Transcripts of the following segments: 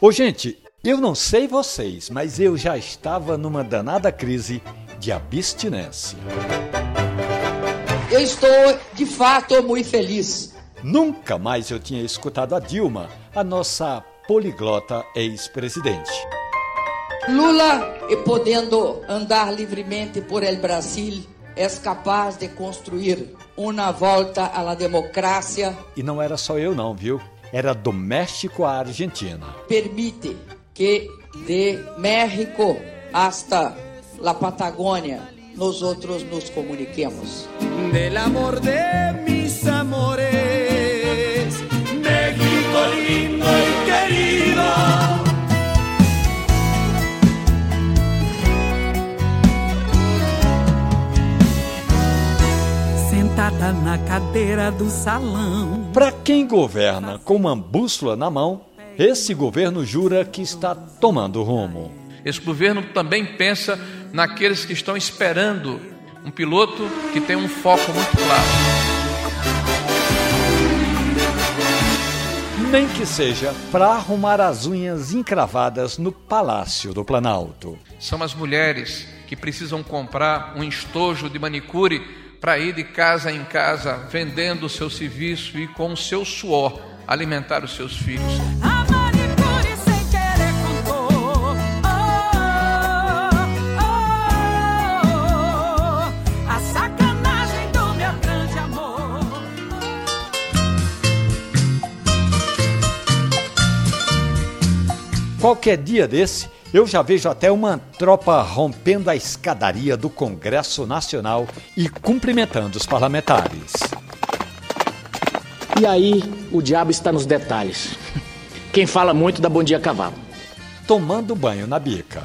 Ô, gente, eu não sei vocês, mas eu já estava numa danada crise de abstinência. Eu estou, de fato, muito feliz. Nunca mais eu tinha escutado a Dilma, a nossa poliglota ex-presidente. Lula, podendo andar livremente por el Brasil, é capaz de construir uma volta à democracia. E não era só eu não, viu? Era do México à Argentina. Permite que de México hasta la Patagônia nós outros nos comuniquemos. Del amor de sentada na cadeira do salão. Para quem governa com uma bússola na mão, esse governo jura que está tomando rumo. Esse governo também pensa naqueles que estão esperando um piloto que tem um foco muito claro. Nem que seja para arrumar as unhas encravadas no Palácio do Planalto. São as mulheres que precisam comprar um estojo de manicure para ir de casa em casa vendendo o seu serviço e com o seu suor alimentar os seus filhos. A manicure sem querer contou. Oh, oh, oh, a sacanagem do meu grande amor. Qualquer dia desse, eu já vejo até uma tropa rompendo a escadaria do Congresso Nacional e cumprimentando os parlamentares. E aí, o diabo está nos detalhes. Quem fala muito dá bom dia a cavalo. Tomando banho na bica.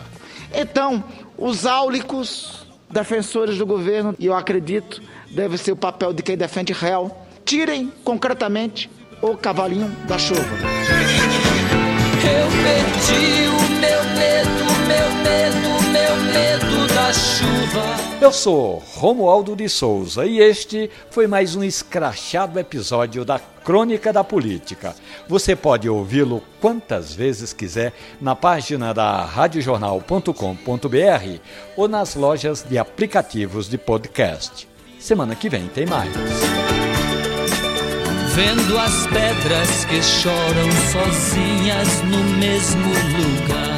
Então, os áulicos, defensores do governo, e eu acredito, deve ser o papel de quem defende réu, tirem concretamente o cavalinho da chuva. Eu perdi o Eu sou Romualdo de Souza e este foi mais um escrachado episódio da Crônica da Política. Você pode ouvi-lo quantas vezes quiser na página da radiojornal.com.br ou nas lojas de aplicativos de podcast. Semana que vem tem mais. Vendo as pedras que choram sozinhas no mesmo lugar.